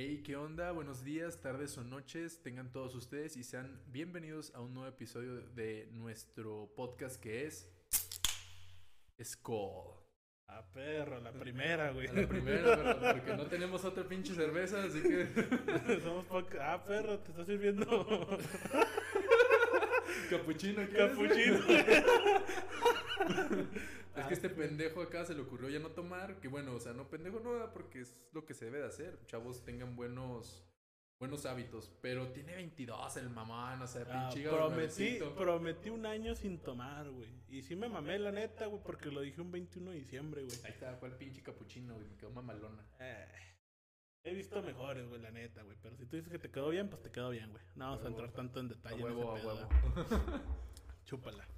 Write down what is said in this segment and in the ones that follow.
Hey, ¿qué onda? Buenos días, tardes o noches, tengan todos ustedes y sean bienvenidos a un nuevo episodio de nuestro podcast que es Skull. Ah, perro, la primera, güey. La primera, pero porque no tenemos otra pinche cerveza, así que Somos poca- Ah, perro, te está sirviendo capuchino. ¿quieres? capuchino. Es que este pendejo acá se le ocurrió ya no tomar, que bueno, o sea, no pendejo no, porque es lo que se debe de hacer. Chavos tengan buenos buenos hábitos, pero tiene 22 el mamán, o sea, Ah, pinche prometí, prometí un año sin tomar, güey. Y sí me mamé, la neta, güey, porque lo dije un 21 de diciembre, güey. Ahí está, cuál pinche capuchino, güey, me quedó mamalona. Eh, he visto mejores, güey, la neta, güey. Pero si tú dices que te quedó bien, pues te quedó bien, güey. No vamos a huevo. entrar tanto en detalle. huevo, a ese pedo, huevo. ¿verdad? Chúpala.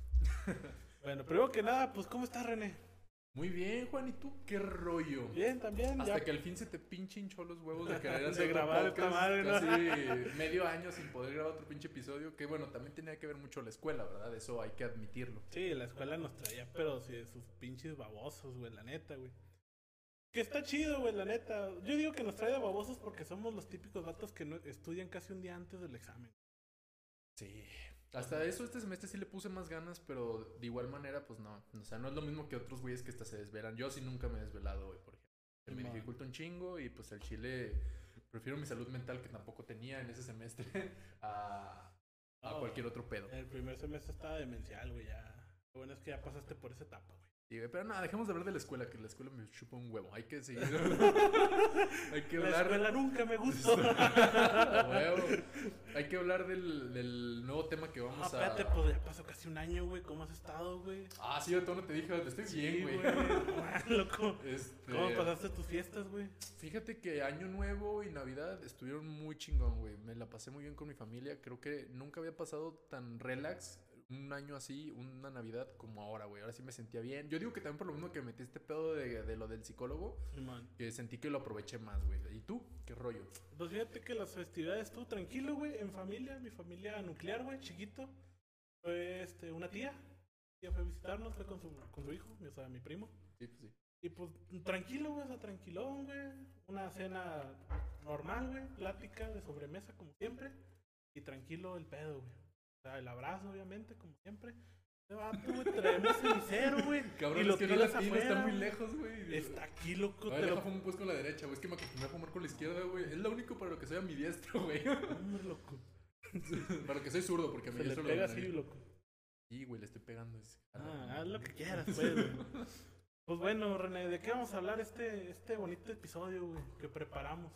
bueno, primero que nada, pues, ¿cómo estás, René? Muy bien, Juan, ¿y tú qué rollo? Bien, también. Hasta ya. que al fin se te pinche hinchó los huevos de querer De hacer otro grabar esta madre, ¿no? Casi medio año sin poder grabar otro pinche episodio. Que bueno, también tenía que ver mucho la escuela, ¿verdad? Eso hay que admitirlo. Sí, la escuela nos traía, pero sí, de sus pinches babosos, güey, la neta, güey. Que está chido, güey, la neta. Yo digo que nos trae de babosos porque somos los típicos vatos que no estudian casi un día antes del examen. Sí. Hasta eso este semestre sí le puse más ganas, pero de igual manera, pues no. O sea, no es lo mismo que otros güeyes que hasta se desvelan. Yo sí nunca me he desvelado hoy, por ejemplo. Me dificulta un chingo y pues el chile prefiero mi salud mental que tampoco tenía en ese semestre a, a cualquier otro pedo. El primer semestre estaba demencial, güey, ya. Lo bueno es que ya pasaste por esa etapa, güey. Sí, pero nada, dejemos de hablar de la escuela, que la escuela me chupa un huevo. Hay que seguir. Hay que La hablar. escuela nunca me gustó. Huevo. Hay que hablar del, del nuevo tema que vamos espérate, a. pues ya pasó casi un año, güey. ¿Cómo has estado, güey? Ah, sí, yo todo no te dije, estoy bien, güey. Loco. Este, ¿Cómo pasaste tus fiestas, güey? Fíjate que Año Nuevo y Navidad estuvieron muy chingón, güey. Me la pasé muy bien con mi familia. Creo que nunca había pasado tan relax un año así, una Navidad como ahora, güey. Ahora sí me sentía bien. Yo digo que también por lo mismo que metí este pedo de, de lo del psicólogo, que sentí que lo aproveché más, güey. ¿Y tú? ¿Qué rollo? Pues fíjate que las festividades estuvo tranquilo, güey, en familia, mi familia nuclear, güey, chiquito. Fue este, una tía. Tía fue a visitarnos, fue con su, con su hijo, o sea, mi primo. Sí, pues sí. Y pues tranquilo, güey, o sea, tranquilón, güey. Una cena normal, güey, plática de sobremesa como siempre. Y tranquilo el pedo, güey. O sea, el abrazo, obviamente, como siempre. Se va, tú, güey, traemos cenicero, güey. Cabrón, y lo es que no tiras latino, está muy lejos, güey. Está aquí, loco, A te ver, lo fumar pues con la derecha, güey. Es que me acostumbré a fumar con la izquierda, güey. Es lo único para lo que soy ambidiestro, güey. Hombre, loco. para lo que soy zurdo, porque a Se mí le pega lo así, loco. Sí, güey, le estoy pegando. es- Ah, haz lo que quieras, pues, güey. Pues bueno, René, ¿de qué vamos a hablar este, este bonito episodio, güey, que preparamos?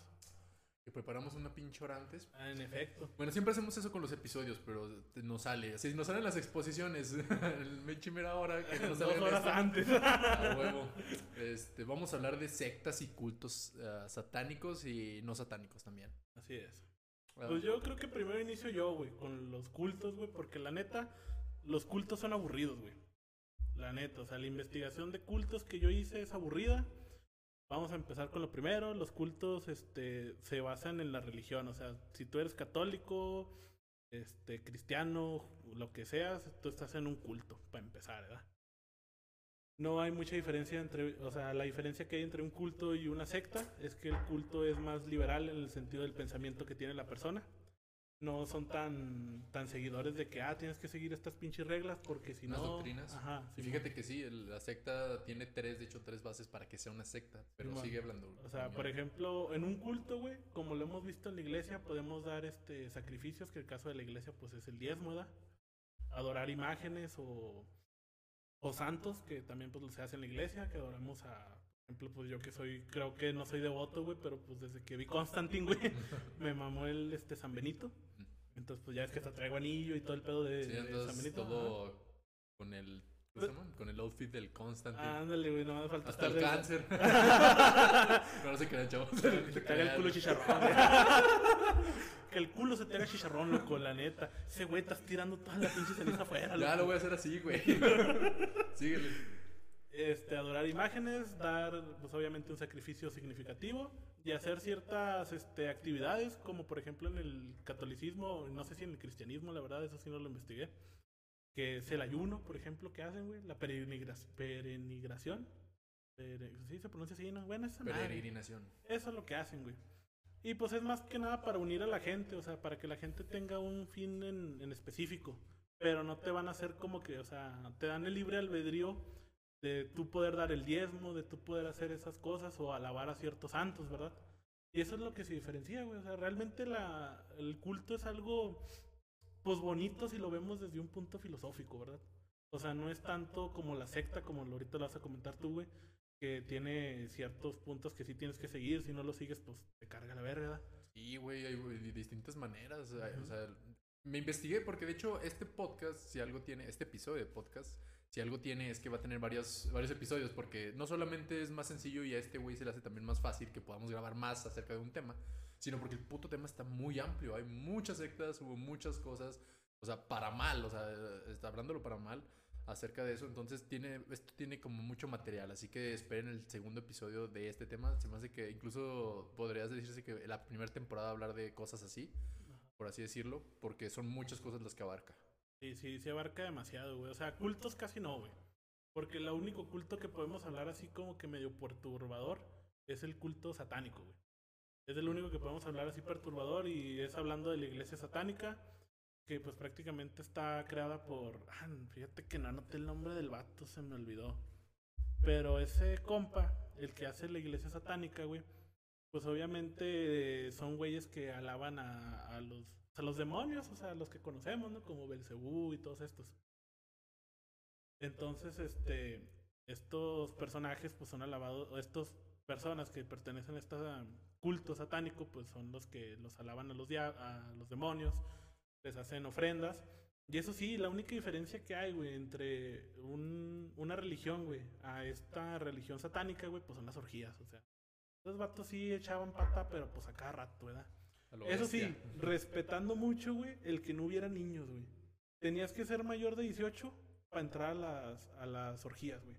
Que preparamos una pinche hora antes. Ah, en efecto. Bueno, siempre hacemos eso con los episodios, pero nos sale. Así nos salen las exposiciones. El me chimera hora que nos Dos sale horas esto. antes. Huevo. Este, vamos a hablar de sectas y cultos ah, satánicos y no satánicos también. Así es. Ah, Pues yo creo que primero inicio yo, güey, con los cultos, güey, porque la neta, los cultos son aburridos, güey. La neta, o sea, la investigación de cultos que yo hice es aburrida. Vamos a empezar con lo primero. Los cultos este, se basan en la religión. O sea, si tú eres católico, este, cristiano, lo que seas, tú estás en un culto, para empezar, ¿verdad? No hay mucha diferencia entre, o sea, la diferencia que hay entre un culto y una secta es que el culto es más liberal en el sentido del pensamiento que tiene la persona. No son tan, tan seguidores de que, ah, tienes que seguir estas pinches reglas porque si Unas no... doctrinas. Ajá, Y Simón. fíjate que sí, el- la secta tiene tres, de hecho, tres bases para que sea una secta. Pero sigue hablando. O sea, por ejemplo, en un culto, güey, como lo hemos visto en la iglesia, podemos dar este sacrificios, que el caso de la iglesia, pues es el diezmo, ¿verdad? Adorar imágenes o, o santos, que también pues se hace en la iglesia, que adoramos a, por ejemplo, pues yo que soy, creo que no soy devoto, güey, pero pues desde que vi Constantin, güey, me mamó el este San Benito. Entonces, pues ya es que hasta traigo anillo y todo el pedo de, Sí, de andas San Benito. todo con el. ¿Cómo se llama? Con el outfit del Constantine. ajá. Ándale, güey, no me falta Hasta el de- cáncer. no, no se crean, chavos. Que te haga el culo chicharrón. güey. que el culo se te haga chicharrón, loco, la neta. Ese güey estás tirando toda la pinche ceniza afuera, Ya loco. lo voy a hacer así, güey. Síguele. Este, adorar imágenes, dar, pues obviamente un sacrificio significativo y hacer ciertas este, actividades, como por ejemplo en el catolicismo, no sé si en el cristianismo, la verdad, eso sí no lo investigué. Que es el ayuno, por ejemplo, que hacen, güey, la perenigra- perenigración. Pere- sí, se pronuncia así, ¿no? Bueno, esa madre. Peregrinación. Eso es lo que hacen, güey. Y pues es más que nada para unir a la gente, o sea, para que la gente tenga un fin en, en específico. Pero no te van a hacer como que, o sea, te dan el libre albedrío de tú poder dar el diezmo, de tú poder hacer esas cosas o alabar a ciertos santos, ¿verdad? Y eso es lo que se diferencia, güey. O sea, realmente la, el culto es algo, pues bonito si lo vemos desde un punto filosófico, ¿verdad? O sea, no es tanto como la secta, como ahorita lo vas a comentar tú, güey, que tiene ciertos puntos que sí tienes que seguir. Si no lo sigues, pues te carga la verga. Sí, güey, hay güey, distintas maneras. O sea, me investigué porque de hecho este podcast, si algo tiene, este episodio de podcast, si algo tiene es que va a tener varios, varios episodios porque no solamente es más sencillo y a este güey se le hace también más fácil que podamos grabar más acerca de un tema, sino porque el puto tema está muy amplio. Hay muchas sectas, hubo muchas cosas, o sea, para mal, o sea, está hablándolo para mal acerca de eso. Entonces, tiene, esto tiene como mucho material. Así que esperen el segundo episodio de este tema. Se me hace que incluso podrías decirse que la primera temporada hablar de cosas así, por así decirlo, porque son muchas cosas las que abarca. Sí, sí, se abarca demasiado, güey. O sea, cultos casi no, güey. Porque el único culto que podemos hablar así como que medio perturbador es el culto satánico, güey. Es el único que podemos hablar así perturbador y es hablando de la iglesia satánica que pues prácticamente está creada por... Ah, fíjate que no anoté el nombre del vato, se me olvidó. Pero ese compa, el que hace la iglesia satánica, güey, pues obviamente son güeyes que alaban a, a los, a los demonios, o sea, los que conocemos, ¿no? Como Belcebú y todos estos. Entonces, este, estos personajes pues son alabados, o estas personas que pertenecen a este culto satánico, pues son los que los alaban a los, a los demonios, les hacen ofrendas. Y eso sí, la única diferencia que hay, güey, entre un, una religión, güey, a esta religión satánica, güey, pues son las orgías, o sea. Los vatos sí echaban pata, pero pues a cada rato, ¿verdad? Eso sí, respetando mucho, güey, el que no hubiera niños, güey. Tenías que ser mayor de 18 para entrar a las, a las orgías, güey.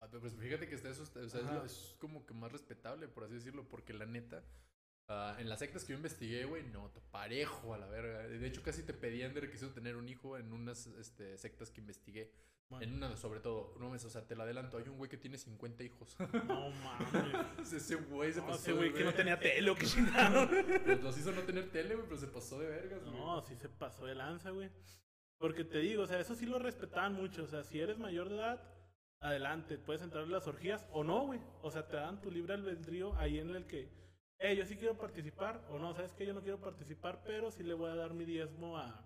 Ah, pues fíjate que está eso, o sea, es, lo, es, como que más respetable, por así decirlo, porque la neta, Uh, en las sectas que yo investigué, güey, no, parejo a la verga. De hecho, casi te pedían de requisito tener un hijo en unas este, sectas que investigué. En una, sobre todo, no mes, o sea, te lo adelanto, hay un güey que tiene 50 hijos. No mames. ese güey se no, pasó. Ese güey que no tenía tele o que chingaron. Pues los hizo no tener tele, güey, pero se pasó de vergas, güey. No, sí se pasó de lanza, güey. Porque te digo, o sea, eso sí lo respetaban mucho. O sea, si eres mayor de edad, adelante, puedes entrar en las orgías o no, güey. O sea, te dan tu libre albedrío ahí en el que eh, yo sí quiero participar, o no, sabes que yo no quiero participar, pero sí le voy a dar mi diezmo a,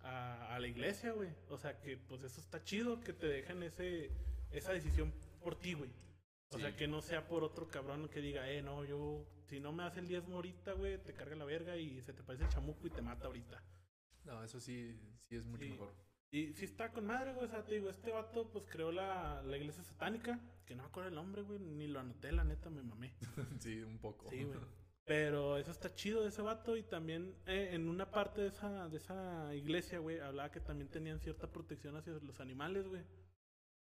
a, a la iglesia, güey. O sea que, pues eso está chido, que te dejen ese, esa decisión por ti, güey. O sí. sea, que no sea por otro cabrón que diga, eh, no, yo, si no me hace el diezmo ahorita, güey, te carga la verga y se te parece el chamuco y te mata ahorita. No, eso sí, sí es mucho Sí. mejor. Y sí está con madre, güey. O sea, te digo, este vato pues creó la, la iglesia satánica, que no me acuerdo el nombre, güey, ni lo anoté, la neta, me mamé. sí, un poco. Sí, güey. Pero eso está chido de ese vato y también eh, en una parte de esa, de esa iglesia, güey, hablaba que también tenían cierta protección hacia los animales, güey.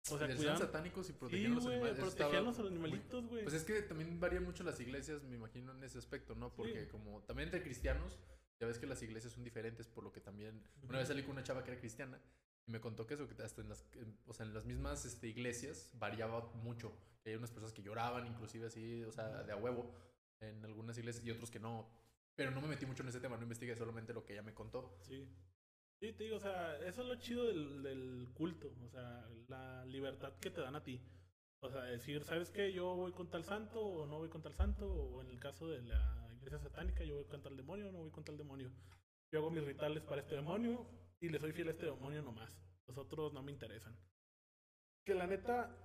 O sea, Eran cuidaban... satánicos y Sí, protegían los güey, animales. Protegían los animalitos, güey. Pues es que también varían mucho las iglesias, me imagino, en ese aspecto, ¿no? Porque como también entre cristianos, ya ves que las iglesias son diferentes, por lo que también... Una vez salí con una chava que era cristiana y me contó que eso, que hasta en las, o sea, en las mismas este, iglesias variaba mucho. Que hay unas personas que lloraban, inclusive así, o sea, de a huevo, en algunas iglesias y otros que no. Pero no me metí mucho en ese tema, no investigué solamente lo que ella me contó. Sí. Sí, te digo, o sea, eso es lo chido del, del culto, o sea, la libertad que te dan a ti. O sea, decir, ¿sabes qué? Yo voy con tal santo o no voy con tal santo, o en el caso de la iglesia satánica, yo voy con tal demonio no voy con tal demonio. Yo hago mis rituales para este demonio y le soy fiel a este demonio nomás. Los otros no me interesan. Que la neta,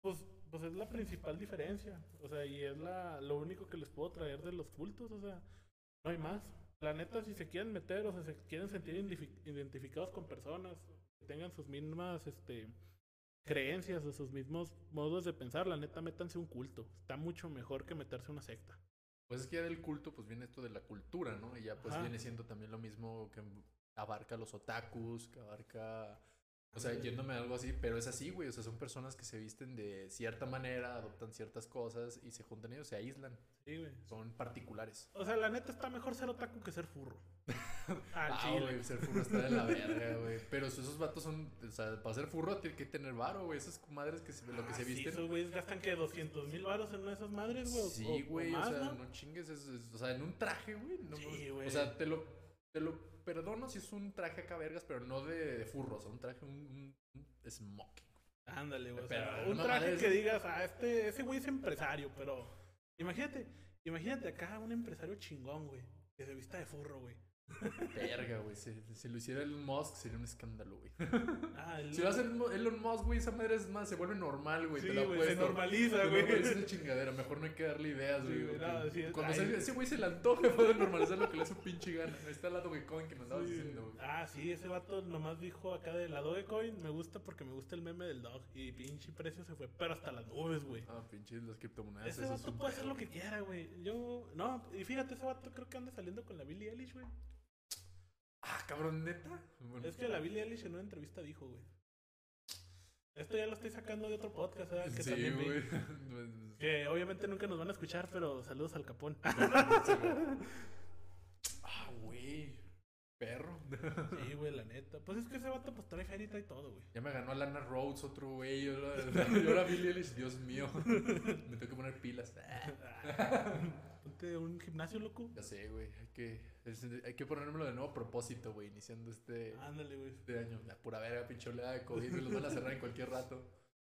pues, pues es la principal diferencia. O sea, y es la, lo único que les puedo traer de los cultos, o sea, no hay más. La neta, si se quieren meter o sea, se quieren sentir identifi- identificados con personas, que tengan sus mismas este, creencias o sus mismos modos de pensar, la neta, métanse un culto. Está mucho mejor que meterse una secta. Pues es que ya del culto, pues viene esto de la cultura, ¿no? Y ya pues Ajá. viene siendo también lo mismo que abarca los otakus, que abarca... O sea, yéndome a algo así, pero es así, güey. O sea, son personas que se visten de cierta manera, adoptan ciertas cosas y se juntan ellos, se aíslan. Sí, güey. Son particulares. O sea, la neta está mejor ser otaku que ser furro. Ah, Ah, güey, ser furro está de la verga, güey. Pero esos vatos son, o sea, para ser furro tiene que tener varo, güey. Esas madres que se, lo que Ah, se sí, visten. esos güeyes gastan que 200 mil baros en una de esas madres, güey. o- Sí, o- o güey, o, sea, ¿no? no, chingues, es- es- o sea, en un traje, güey. No, Sí, o güey. sea, te lo, te lo perdono si es un traje acá vergas, pero no de, de furro, o sea, un traje, un, un- un smoking. Ándale, güey. O sea, un traje que digas, ah, este, ese güey es empresario, pero imagínate, imagínate acá un empresario chingón, güey, que se vista de furro, güey. Verga, güey. Si, si lo hiciera Elon Musk sería un escándalo, güey. Ah, el- Si lo hace Elon Musk, güey, esa madre es más, se vuelve normal, güey. Sí, te la güey, se normaliza, güey. normaliza esa chingadera. Mejor no hay que darle ideas, güey. sí, Cuando ay. se- ese güey se le antoja, puede normalizar lo que le hace su pinche gana. Ahí está el lado que nos andabas diciendo, güey. Ah, sí, ese vato nomás dijo acá de la Dogecoin, me gusta porque me gusta el meme del dog. Y pinche precio se fue, pero hasta las nubes, güey. Ah, pinches las criptomonedas. Ese es vato un puede hacer lo que quiera, güey. Yo, no, y fíjate, ese vato creo que anda saliendo con la Billie Eilish, güey. Ah, cabrón, neta. Bueno, Es que la Billie Eilish en una entrevista dijo, güey. Esto ya lo estoy sacando de otro podcast, ¿verdad? Que Sí, también vi. güey. Que obviamente nunca nos van a escuchar, pero saludos al capón. ah, güey. Perro. Sí, güey, la neta. Pues es que ese vato pues trae ferita y todo, güey. Ya me ganó a Lana Rhodes, otro güey. Y ahora, y ahora Billie Eilish, Dios mío. Me tengo que poner pilas. Ponte un gimnasio, loco. Ya sé, güey. Hay que, es- hay que ponérmelo de nuevo a propósito, güey. Iniciando este, Ándale, güey. este año. La pura verga, pinche oleada de COVID. Los van a cerrar en cualquier rato.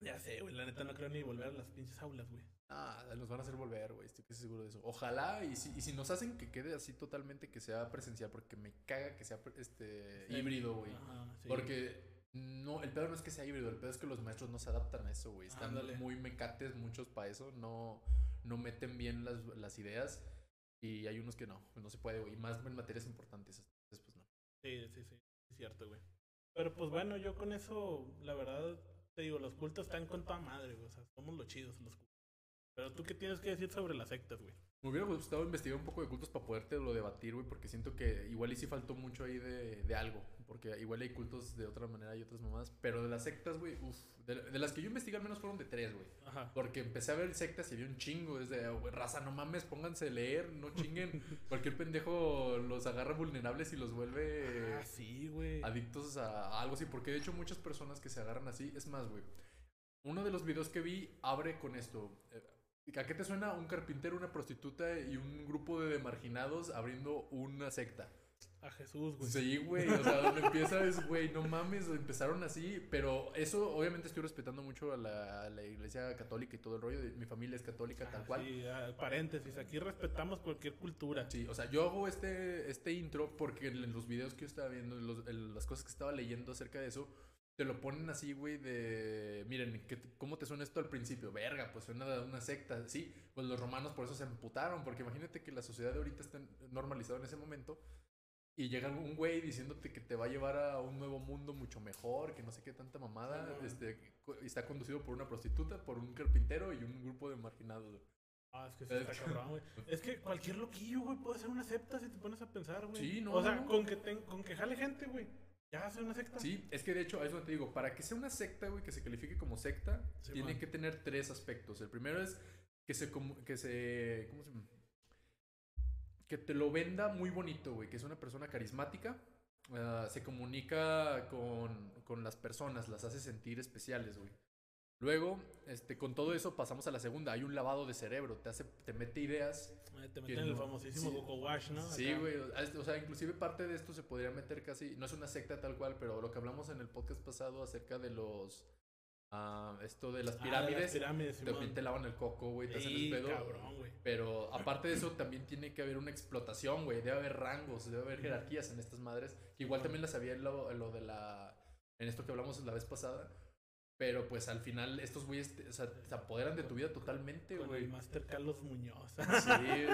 Ya sé, güey, la neta no creo ni volver a las pinches aulas, güey. Ah, nos van a hacer volver, güey. Estoy casi seguro de eso. Ojalá, y si, y si nos hacen que quede así totalmente, que sea presencial, porque me caga que sea este Sí. híbrido, güey. Ajá, sí. Porque no, el pedo no es que sea híbrido, el pedo es que los maestros no se adaptan a eso, güey. Están Ándale. muy mecates muchos para eso, no, no meten bien las, las ideas y hay unos que no, no se puede, güey. Y más en materias importantes, entonces pues no. Sí, sí, sí. Es cierto, güey. Pero pues bueno, yo con eso, la verdad, te digo, los cultos están con toda madre, güey. O sea, somos los chidos, los cultos. Pero tú qué tienes que decir sobre las sectas, güey. Me hubiera gustado investigar un poco de cultos para poderte lo debatir, güey, porque siento que igual y sí faltó mucho ahí de, de algo. Porque igual hay cultos de otra manera y otras mamás. Pero de las sectas, güey, uff. De, de las que yo investigué al menos fueron de tres, güey. Porque empecé a ver sectas y había un chingo. Es de, "Oh, güey, raza, no mames, pónganse a leer, no chinguen. Cualquier pendejo los agarra vulnerables y los vuelve Ah, sí, güey. adictos a, a algo así. Porque de hecho, muchas personas que se agarran así, es más, güey. Uno de los videos que vi abre con esto. Eh, ¿A qué te suena un carpintero, una prostituta y un grupo de marginados abriendo una secta? A Jesús, güey. Sí, güey, o sea, donde empieza es, güey, no mames, empezaron así, pero eso obviamente estoy respetando mucho a la, a la iglesia católica y todo el rollo, de, mi familia es católica tal Ah, cual. Sí, ah, paréntesis, aquí respetamos cualquier cultura. Sí, o sea, yo hago este, este intro porque en los videos que yo estaba viendo, los- en las cosas que estaba leyendo acerca de eso, te lo ponen así, güey, de... Miren, ¿qué te- ¿cómo te suena esto al principio? Verga, pues suena de una secta. Sí, pues los romanos por eso se emputaron, porque imagínate que la sociedad de ahorita está normalizada en ese momento y llega un güey diciéndote que te va a llevar a un nuevo mundo mucho mejor, que no sé qué tanta mamada, Sí, no. este, y está conducido por una prostituta, por un carpintero y un grupo de marginados. Ah, es que sí está cabrón, güey. Es que cualquier loquillo, güey, puede ser una secta si te pones a pensar, güey. Sí, no, O sea, no. con que, ten- con que jale gente, güey. Ya hace una secta. Sí, es que de hecho, eso te digo, para que sea una secta, güey, que se califique como secta, Sí, tiene man. que tener tres aspectos. El primero es que se, que se, ¿cómo se llama? Que te lo venda muy bonito, güey, que es una persona carismática, ah, se comunica con, con las personas, las hace sentir especiales, güey. Luego, este, con todo eso pasamos a la segunda. Hay un lavado de cerebro, te hace, te mete ideas Eh, Te meten el no- famosísimo sí. Goku Wash, ¿no? Sí, güey. O sea, inclusive parte de esto se podría meter casi. No es una secta tal cual, pero lo que hablamos en el podcast pasado acerca de los. Ah, esto de las Ah, de pirámides. las pirámides, también te lavan el coco, güey. Te hacen el pedo. cabrón, güey. Pero aparte de eso, también tiene que haber una explotación, güey. Debe haber rangos, debe haber jerarquías en estas madres. Que igual también las había en lo, en lo de la. En esto que hablamos la vez pasada. Pero pues al final, estos güeyes te- o sea, se apoderan de tu vida totalmente, güey. el Master Carlos Muñoz. Sí.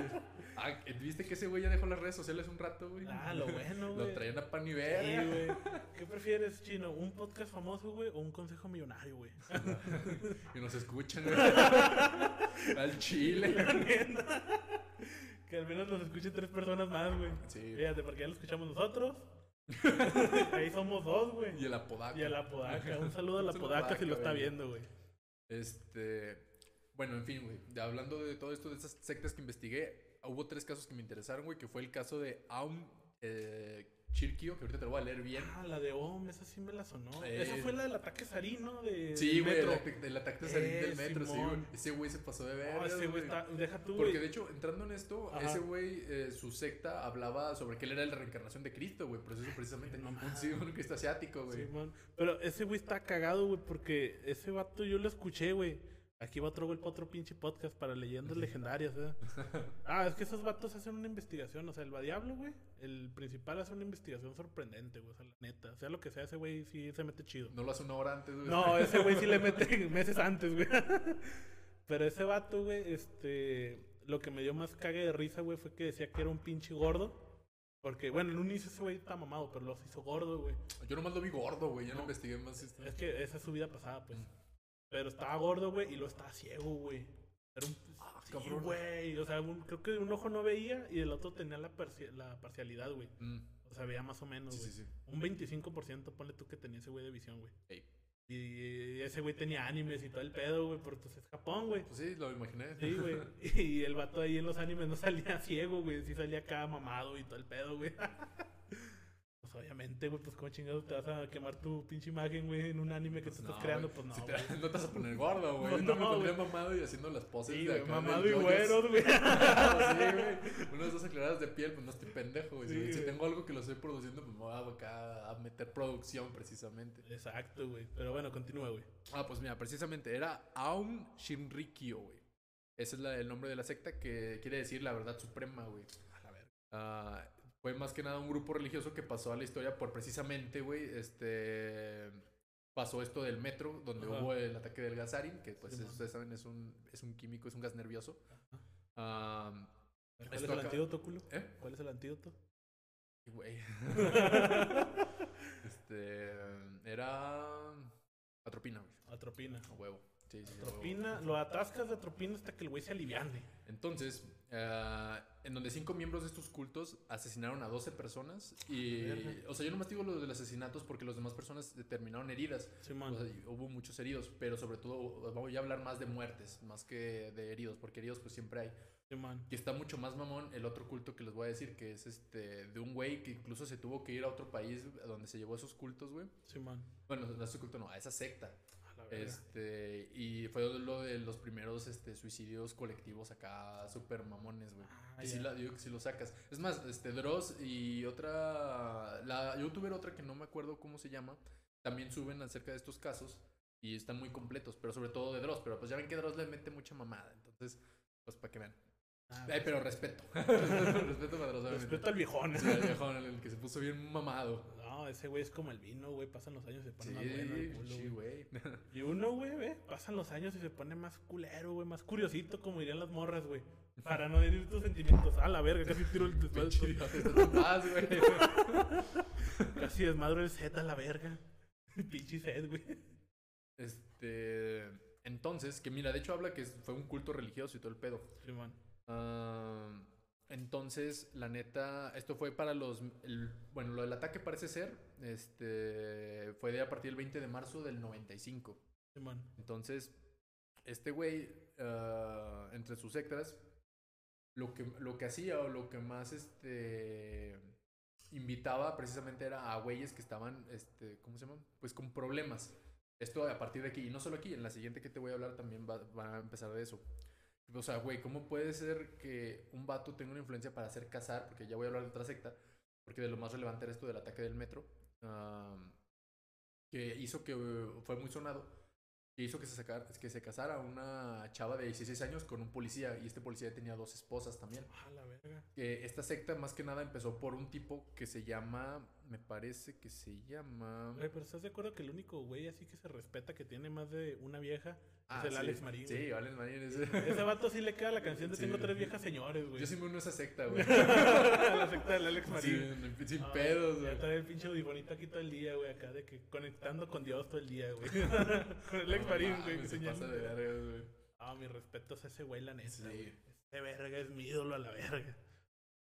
Ah, ¿Viste que ese güey ya dejó las redes sociales un rato, güey? ah, lo bueno, Lo güey. traían a pan y Sí, verga. güey. ¿Qué prefieres, Chino? ¿Un podcast famoso, güey? ¿O un consejo millonario, güey? Que nos escuchan, güey. Al chile. que al menos nos escuchen tres personas más, güey. Sí. Fíjate, porque ya lo escuchamos nosotros. Ahí somos dos, güey. Y el apodaca. Y a la podaca. Un saludo a la Un saludo a podaca si lo está güey. viendo, güey. Este. Bueno, en fin, güey. Hablando de todo esto, de esas sectas que investigué, hubo tres casos que me interesaron, güey. Que fue el caso de Aum eh, Chirkio, que ahorita te lo voy a leer bien. Ah, la de OM, esa sí me la sonó. Eh, esa fue la del ataque sarino de. Sí, del güey, el, ataque- el ataque de salir Eh, del metro, sí, güey. Ese güey se pasó de ver. No, ese güey está. Deja tú, Porque de hecho, entrando en esto, Ajá. ese güey, eh, su secta hablaba sobre que él era la reencarnación de Cristo, güey. Por eso precisamente No sí, un Cristo asiático, güey. Simón. Pero ese güey está cagado, güey, porque ese vato yo lo escuché, güey. Aquí va otro güey para otro pinche podcast para leyendas legendarias, ¿eh? Ah, es que esos vatos hacen una investigación, o sea, el va Diablo, güey, el principal hace una investigación sorprendente, güey, o sea, la neta. Sea lo que sea, ese güey sí se mete chido. No lo hace una hora antes, güey. No, ese güey sí le mete meses antes, güey. Pero ese vato, güey, este. Lo que me dio más cague de risa, güey, fue que decía que era un pinche gordo. Porque, bueno, en un inicio ese güey está mamado, pero los hizo gordo, güey. Yo nomás lo vi gordo, güey. Ya no No. investigué más. Es que esa es su vida pasada, pues. Pero estaba gordo, güey, y lo estaba ciego, güey. Era un. Ah, sí, cabrón. güey. O sea, un- creo que un ojo no veía y del otro tenía la, parci- la parcialidad, güey. Mm, O sea, veía más o menos, güey. sí, sí. Un 25% ponle tú que tenía ese güey de visión, güey. Ey. Y ese güey tenía animes y todo el pedo, güey, porque pues es Japón, güey. Pues sí, lo imaginé. Sí, güey. Y el vato ahí en los animes no salía ciego, güey. Sí salía acá mamado y todo el pedo, güey. Obviamente, güey, pues como chingados te vas a quemar tu pinche imagen, güey, en un anime que Pues no, estás creando, pues no, Si te- no te vas a poner gordo, güey. Pues Yo me no, pondría mamado y haciendo las poses Sí, de acá. mamado y güeros, güey. sí, güey. Unas dos aclaradas de piel, pues no estoy pendejo, güey. Si- Sí, si, güey. tengo algo que lo estoy produciendo, pues me voy a acá a meter producción precisamente. Exacto, güey. Pero bueno, continúa, güey. Ah, pues mira, precisamente era Aum Shinrikyo, güey. Ese es la- el nombre de la secta que quiere decir la verdad suprema, güey. A la verga. Ah, fue más que nada un grupo religioso que pasó a la historia por precisamente, güey, este... Pasó esto del metro, donde Ajá. hubo el ataque del gasarin, que pues Sí, ustedes saben es un, es un químico, es un gas nervioso. Ah, ¿Cuál es el acá- antídoto, culo? ¿Eh? ¿Cuál es el antídoto? Güey. este... Era... Atropina, güey. Atropina. A huevo. Sí, sí, a huevo. Atropina, lo atascas de atropina hasta que el güey se aliviane. Entonces, eh, en donde cinco miembros de estos cultos asesinaron a 12 personas y, o sea, yo nomás digo lo de los asesinatos porque las demás personas terminaron heridas. O sea, y hubo muchos heridos, pero sobre todo voy a hablar más de muertes, más que de heridos, porque heridos pues siempre hay. Simón. Y está mucho más mamón el otro culto que les voy a decir, que es este de un güey que incluso se tuvo que ir a otro país donde se llevó esos cultos, güey. Simón. Bueno, no ese culto no, a esa secta. Verga. Este, y fue lo de los primeros este, suicidios colectivos acá, súper mamones, güey. Ah, y sí, ya. la, digo que sí lo sacas. Es más, este, Dross y otra, la youtuber otra que no me acuerdo cómo se llama, también suben acerca de estos casos y están muy completos, pero sobre todo de Dross. Pero pues ya ven que Dross le mete mucha mamada, entonces, pues para que vean. Ah, Ay, pero respeto. respeto. Respeto al viejón. Sí, el viejón, el, que se puso bien mamado. No, ese güey es como el vino, güey. Pasan los años y se pone Sí, más bueno el culo, sí, güey. Y uno, güey, ve, pasan los años y se pone más culero, güey, más curiosito, como dirían las morras, güey. Para no herir tus sentimientos. A la verga, casi tiro el güey. Casi desmadro el set a la verga. Pinche set, güey. Este. Entonces, que mira, de hecho habla que fue un culto religioso y todo el pedo. Simón. Entonces, la neta, esto fue para los. el- bueno, lo del ataque parece ser. Este. Fue de a partir del 20 de marzo del 95. Simón. Entonces, este güey, ah, entre sus sectas, lo que, lo que hacía o lo que más este, invitaba precisamente era a güeyes que estaban, este, ¿cómo se llaman? Pues con problemas. Esto a partir de aquí, y no solo aquí, en la siguiente que te voy a hablar también va, va a empezar de eso. O sea, güey, ¿cómo puede ser que un vato tenga una influencia para hacer casar? Porque ya voy a hablar de otra secta, porque de lo más relevante era esto del ataque del metro, ah, que hizo que eh, fue muy sonado que hizo que se, sacara, que se casara una chava de 16 años con un policía y este policía tenía dos esposas también. A la verga. Que esta secta más que nada empezó por un tipo que se llama, me parece que se llama... Güey, pero ¿estás de acuerdo que el único güey así que se respeta que tiene más de una vieja Ah, es el sí. Alex Marín? güey? Sí, Alex Marín. es- Ese vato sí le queda la canción de Sí. Tengo tres viejas señores, güey. Yo sí me uno a esa secta, güey. la secta del Alex Marín. sin sin Ah, pedos, güey. trae el pinche audífonito aquí todo el día, güey, acá de que conectando con Dios todo el día, güey. con el Alex No Marín, güey, se pasa de verga, güey. Ah, mis respetos a ese güey, la neta. Sí. güey. Ese verga es mi ídolo a la verga.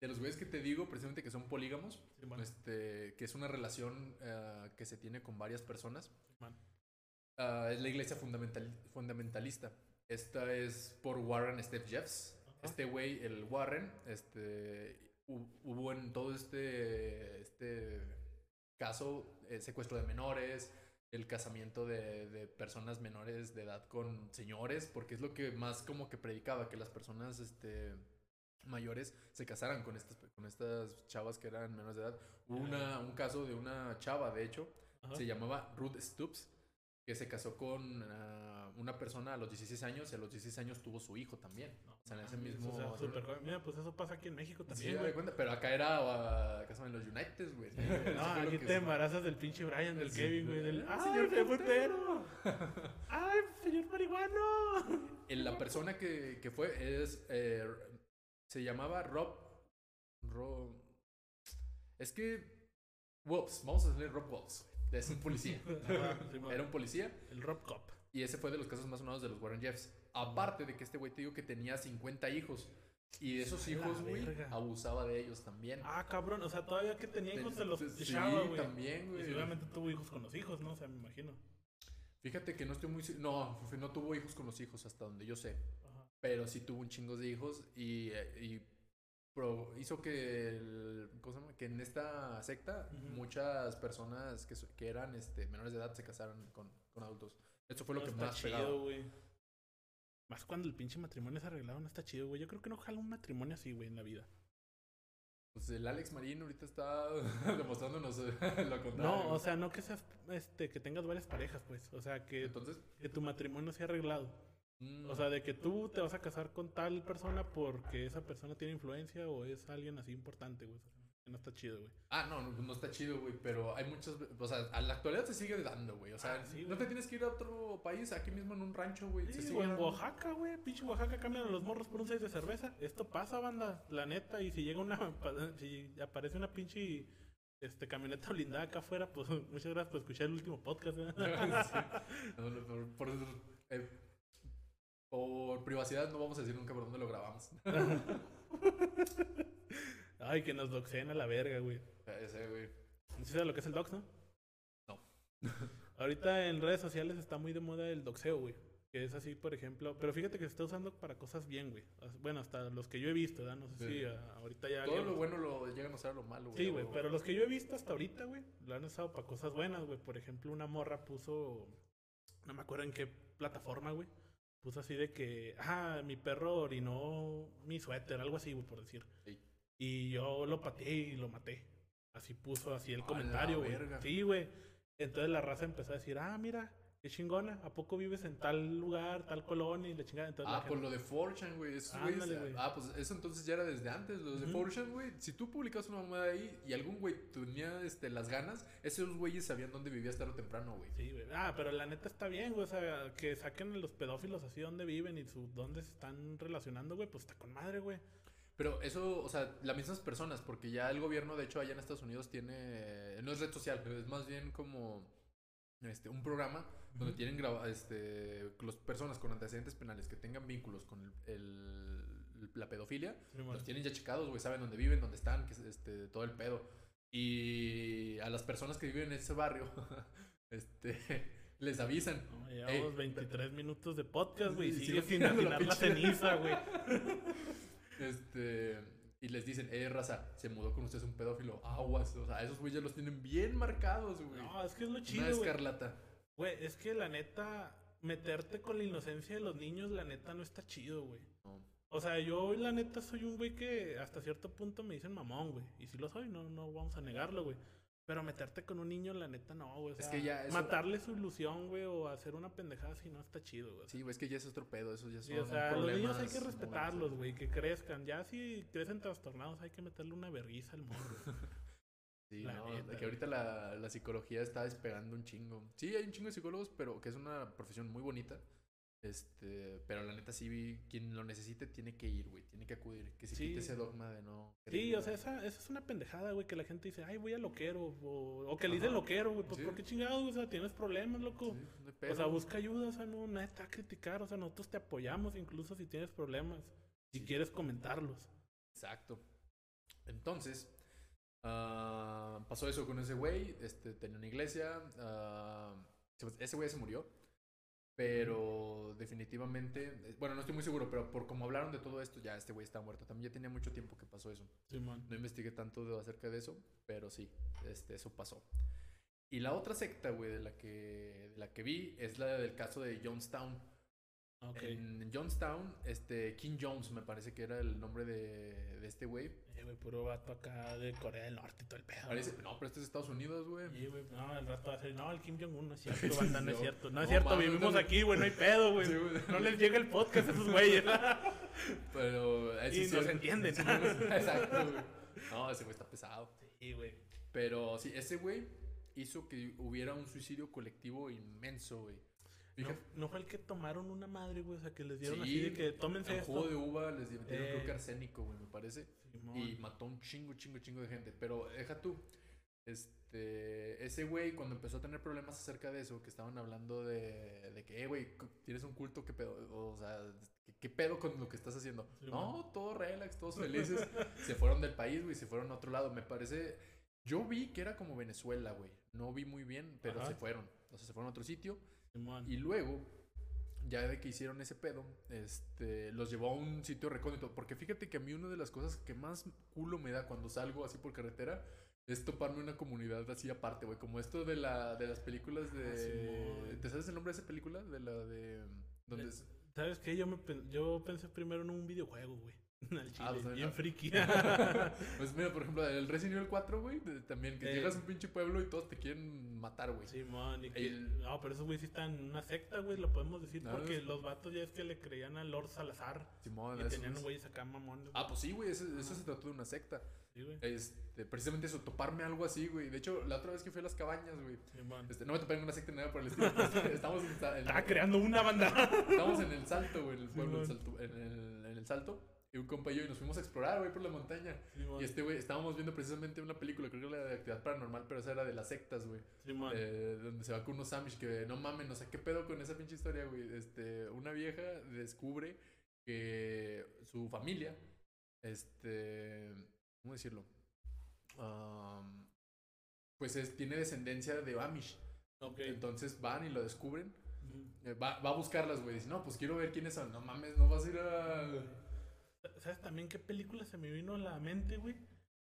De los güeyes que te digo, precisamente que son polígamos, este, que es una relación eh, que se tiene con varias personas. Ah, es la iglesia fundamental, fundamentalista. Esta es por Warren Steph Jeffs. Este güey, el Warren, este, hubo en todo este, este caso eh, secuestro de menores, el casamiento de, de, personas menores de edad con señores, porque es lo que más como que predicaba, que las personas este, mayores se casaran con estas, con estas chavas que eran menores de edad. Hubo una, un caso de una chava, de hecho, se llamaba Ruth Stoops, que se casó con uh, una persona a los 16 años y a los 16 años tuvo su hijo también. o sea, en ese mismo... O sea, super... Mira, pues eso pasa aquí en México también, sí, cuenta, pero acá era uh, en los United, güey. no, aquí te embarazas del pinche Brian, del Kevin, güey. Del... ¡Ay, señor putero! ¡Ay, señor marihuano! La persona que, que fue es... Eh, se llamaba Rob... Rob... Es que... Wops, vamos a hacerle Rob Wops. Es un policía. Era un policía. El Rob Cop. Y ese fue de los casos más sonados de los Warren Jeffs. Aparte de que este güey te digo que tenía 50 hijos. Y de esos hijos, güey, abusaba de ellos también. Ah, cabrón. O sea, todavía que tenía hijos se los sí, güey. también, güey. Y seguramente tuvo hijos con los hijos, ¿no? O sea, me imagino. Fíjate que no estoy muy... No, no tuvo hijos con los hijos hasta donde yo sé. Pero sí tuvo un chingo de hijos y, eh, y hizo que, el, que en esta secta muchas personas que, que, eran este, menores de edad se casaran con, con adultos. Eso fue lo que más chido, güey. Más cuando el pinche matrimonio es arreglado, no está chido, güey. Yo creo que no jala un matrimonio así, güey, en la vida. Pues el Alex Marín ahorita está demostrándonos lo contrario. No, o sea, no que seas, este, que tengas varias parejas, pues. O sea, que, Entonces, que tu matrimonio sea arreglado. O sea, de que tú te vas a casar con tal persona porque esa persona tiene influencia o es alguien así importante, güey. No está chido, güey. Ah, no, no, está chido, güey. Pero hay muchos. O sea, a la actualidad se sigue dando, güey. O sea, ah, no te tienes que ir a otro país, aquí mismo en un rancho, güey. Sí, o en Oaxaca, güey. Pinche Oaxaca cambian a los morros por un 6 de cerveza. Esto pasa, banda. La neta. Y si llega una. Si aparece una pinche. Este, camioneta blindada acá afuera, pues muchas gracias por escuchar el último podcast. ¿eh? por, por, eh, por privacidad no vamos a decir nunca por dónde lo grabamos. Ay, que nos doxeen a la verga, güey. Ese, güey. ¿Sabes lo que es el dox, no? No. Ahorita en redes sociales está muy de moda el doxeo, güey. Que es así, por ejemplo. Pero fíjate que se está usando para cosas bien, güey. Bueno, hasta los que yo he visto, ¿verdad? No sé si ahorita ya. Todo lo bueno lo llegan a usar lo malo, güey. Sí, güey. Pero los que yo he visto hasta ahorita, güey, lo han usado para cosas buenas, güey. Por ejemplo, una morra puso. No me acuerdo en qué plataforma, güey puso así de que, ah, mi perro orinó mi suéter, algo así, güey, por decir. Y yo lo pateé y lo maté. Así puso así el comentario, güey. Sí, güey. Entonces la raza empezó a decir, ah, mira, qué chingona, ¿a poco vives en tal lugar, tal colonia y la chingada? Entonces, ah, por lo de Fortune, güey. Ah, pues eso entonces ya era desde antes. Los de Fortune, güey. Si tú publicas una mamada ahí y algún güey tenía este, las ganas, esos güeyes sabían dónde vivías tarde o temprano, güey. Sí, güey. Ah, pero la neta está bien, güey. O sea, que saquen a los pedófilos así dónde viven y su, dónde se están relacionando, güey. Pues está con madre, güey. Pero eso, o sea, las mismas personas, porque ya el gobierno, de hecho, allá en Estados Unidos tiene. No es red social, pero es más bien como este, un programa donde tienen graba, este, las personas con antecedentes penales que tengan vínculos con el, la pedofilia, los tienen ya checados, güey, saben dónde viven, dónde están, que este, todo el pedo. Y a las personas que viven en ese barrio, este, les avisan. llevamos 23 minutos de podcast, güey, sigue sin atinar la, ceniza, güey. Este, y les dicen, eh, raza, se mudó con ustedes un pedófilo, aguas. O sea, esos güeyes los tienen bien marcados, güey. No, es que es lo chido. Una escarlata. Güey, es que la neta, meterte con la inocencia de los niños, la neta no está chido, güey. O sea, yo la neta soy un güey que hasta cierto punto me dicen mamón, güey. Y si lo soy, no, no vamos a negarlo, güey. Pero meterte con un niño, la neta, no, güey. es que ya Matarle su ilusión, güey, o hacer una pendejada así no está chido, güey. Sí, güey, es que ya es otro pedo, eso ya son sí, o sea, los niños hay que respetarlos, güey, que crezcan. Ya si crecen trastornados, hay que meterle una vergüenza al morro. Sí, no, que ahorita la, la, psicología está despegando un chingo. Sí, hay un chingo de psicólogos, pero que es una profesión muy bonita. Este, pero la neta sí, quien lo necesite tiene que ir, güey, tiene que acudir, que se quite ese dogma de no. Sí, o sea, esa, esa, es una pendejada, güey, que la gente dice, ay, voy a loquero, o, o que le dicen loquero, güey, pues ¿por qué chingados, o sea, tienes problemas, loco. o sea, busca ayuda, o sea, no, nada está a criticar, o sea, nosotros te apoyamos incluso si tienes problemas, si quieres comentarlos. Exacto. Entonces, Uh, pasó eso con ese güey, este, tenía una iglesia, uh, ese güey se murió. Pero definitivamente, bueno, no estoy muy seguro, pero por como hablaron de todo esto, ya este güey está muerto. También ya tenía mucho tiempo que pasó eso. Simón. No investigué tanto de- acerca de eso, pero sí, este, eso pasó. Y la otra secta, güey, de la que, de la que vi es la del caso de Jonestown. Ok. En Jonestown, este, King Jones me parece que era el nombre de, de este güey. Eh, güey, puro vato acá de Corea del Norte y todo el pedo. Parece, no, pero este es Estados Unidos, güey. Sí, güey, no, el rato va a ser, no, el Kim Jong-un no es cierto, banda, no es cierto. No es no cierto, vivimos no. aquí, güey, no hay pedo, güey. Sí. No les llega el podcast a esos güeyes. Pero eh, sí Y nos cierto. entienden. Sí, Exacto, güey. No, ese güey está pesado. Sí, güey. Pero sí, ese güey hizo que hubiera un suicidio colectivo inmenso, güey. No, no fue el que tomaron una madre, güey, o sea, que les dieron Sí, así de que tómense el esto. jugo de uva les metieron Eh. creo que arsénico, güey, me parece. Simón. Y mató un chingo, chingo, chingo de gente. Pero deja tú. Este, ese güey, cuando empezó a tener problemas acerca de eso, que estaban hablando de, de que, eh, güey, tienes un culto, ¿qué pedo? O sea, ¿qué, qué pedo con lo que estás haciendo? Sí, no, todo relax, todos felices. se fueron del país, güey, se fueron a otro lado. Me parece. Yo vi que era como Venezuela, güey. No vi muy bien, pero Ajá. se fueron. O sea, se fueron a otro sitio. Y luego, ya de que hicieron ese pedo, este, los llevó a un sitio recóndito. Porque fíjate que a mí una de las cosas que más culo me da cuando salgo así por carretera es toparme una comunidad así aparte, güey. Como esto de, la, de las películas de... Ah. ¿Te sabes el nombre de esa película? De la de... Donde Eh, es- ¿Sabes qué? Yo, me, yo pensé primero en un videojuego, güey. Al chile, Ah, pues, bien no. friki. pues mira, por ejemplo, el Resident Evil 4, güey, también, que Eh. llegas a un pinche pueblo y todos te quieren matar, güey. Simón, y que- El- No, pero esos güeyes sí están en una secta, güey, lo podemos decir, No, porque es- los vatos ya es que le creían a Lord Salazar. Simón, Y tenían es- güeyes acá mamones. Ah, pues sí, güey, eso, eso se trató de una secta. Sí, güey. Este, precisamente eso, toparme algo así, güey. De hecho, la otra vez que fui a las cabañas, güey, Simón. este, no me topé en una secta ni nada por el estilo. estamos en, en- Estaba creando una banda. estamos en el salto, güey, en el pueblo, en, Simón. salto, en, el, en el salto. Y un compa y yo, y nos fuimos a explorar, güey, por la montaña. Y este, güey, estábamos viendo precisamente una película, creo que era de actividad paranormal, pero esa era de las sectas, güey. Simón. Eh, donde se va con unos Amish que no mamen, o sea, ¿qué pedo con esa pinche historia, güey? Este, una vieja descubre que su familia, este, ¿cómo decirlo? Pues es- tiene descendencia de Amish. ok. Entonces van y lo descubren. Eh, va, va a buscarlas, güey. Dice, no, pues quiero ver quiénes son. No mames, no vas a ir a... ¿Sabes también qué película se me vino a la mente, güey?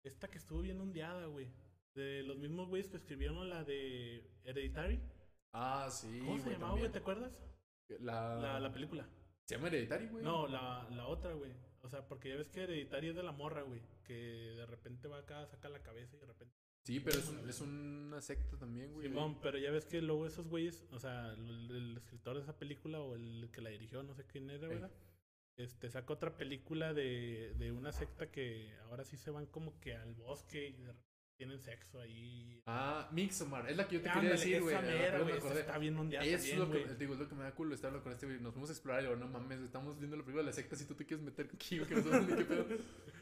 Esta que estuvo bien ondeada, güey. De los mismos güeyes que escribieron la de Hereditary. Ah, sí, ¿Cómo se llamaba, güey? ¿Te acuerdas? La, La, la película. Se llama Hereditary, güey. No, la, la otra, güey. O sea, porque ya ves que Hereditary es de la morra, güey. Que de repente va acá, saca la cabeza y de repente. Sí, pero es, un- es una secta también, güey. Simón, pero ya ves que luego esos güeyes, o sea, el, el escritor de esa película o el que la dirigió, no sé quién era, Ey. ¿verdad? Este, saca otra película de, de una secta que ahora sí se van como que al bosque y de tienen sexo ahí. Ah, Mixomar. Es la que yo te quería decir, güey. acordé. está bien ondeada Eso es lo que, digo, es lo que me da culo estar hablando con este güey. Nos fuimos a explorar y digo, no mames, estamos viendo la película de la secta si tú te quieres meter aquí, que no qué pedo.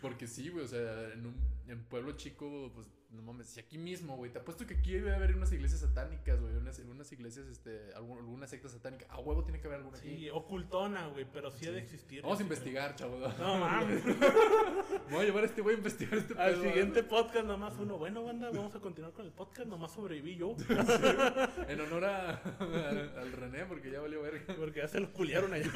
Porque sí, güey, o sea, en un en pueblo chico, pues, no mames, si aquí mismo, güey, te apuesto que aquí debe haber unas iglesias satánicas, güey, unas, unas iglesias, este, alguna secta satánica. A huevo tiene que haber alguna aquí. Sí, ocultona, güey, pero sí, ha de Sí. existir. Vamos a yo creo. investigar, chavo. No mames. Voy a llevar a este güey a investigar este Al pedo, siguiente podcast nomás uno. Bueno, banda, vamos a continuar con el podcast. Nomás sobreviví yo. En honor a, al, al René, porque ya valió verga. Porque ya se lo culiaron allá.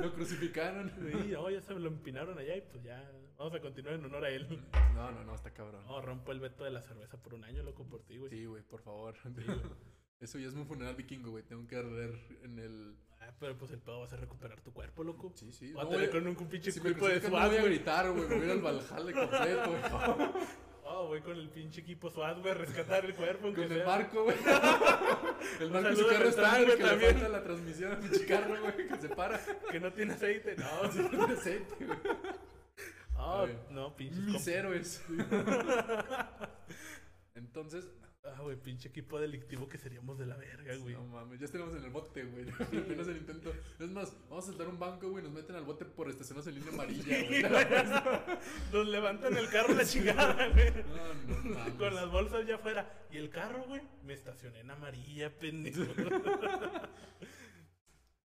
Lo crucificaron. Sí, no, ya se lo empinaron allá y pues ya. Vamos a continuar en honor a él. No, no, no, está cabrón. No, rompo el veto de la cerveza por un año, loco, por ti, güey. Sí, güey, por favor. güey. Eso ya es un funeral vikingo, güey. Tengo que arder en el. Ah, pero pues el pedo va a ser recuperar tu cuerpo, loco. Sí, sí. Va a No, tener güey, con un pinche si equipo de crucifican, no voy a güey. gritar, güey. Me voy a ir al Valhalla completo, güey. Oh, voy con el pinche equipo SWAT, güey, a rescatar el cuerpo. Con el sea. marco, güey. El marco carro al está Frank, güey, que le también. falta la transmisión a mi carro, güey, que se para. Que no tiene aceite. No, Sí, tiene aceite, güey. Ah, Ay. no, pinches Mis héroes. Entonces, Ah, güey, pinche equipo delictivo que seríamos de la verga, güey. no mames, ya estamos en el bote, güey. Apenas el intento. Es más, vamos a saltar un banco, güey, nos meten al bote por estacionarnos en línea amarilla, güey. Nos levantan el carro la chingada, güey. No, no mames. Con las bolsas ya afuera. Y el carro, güey, me estacioné en amarilla, pendejo.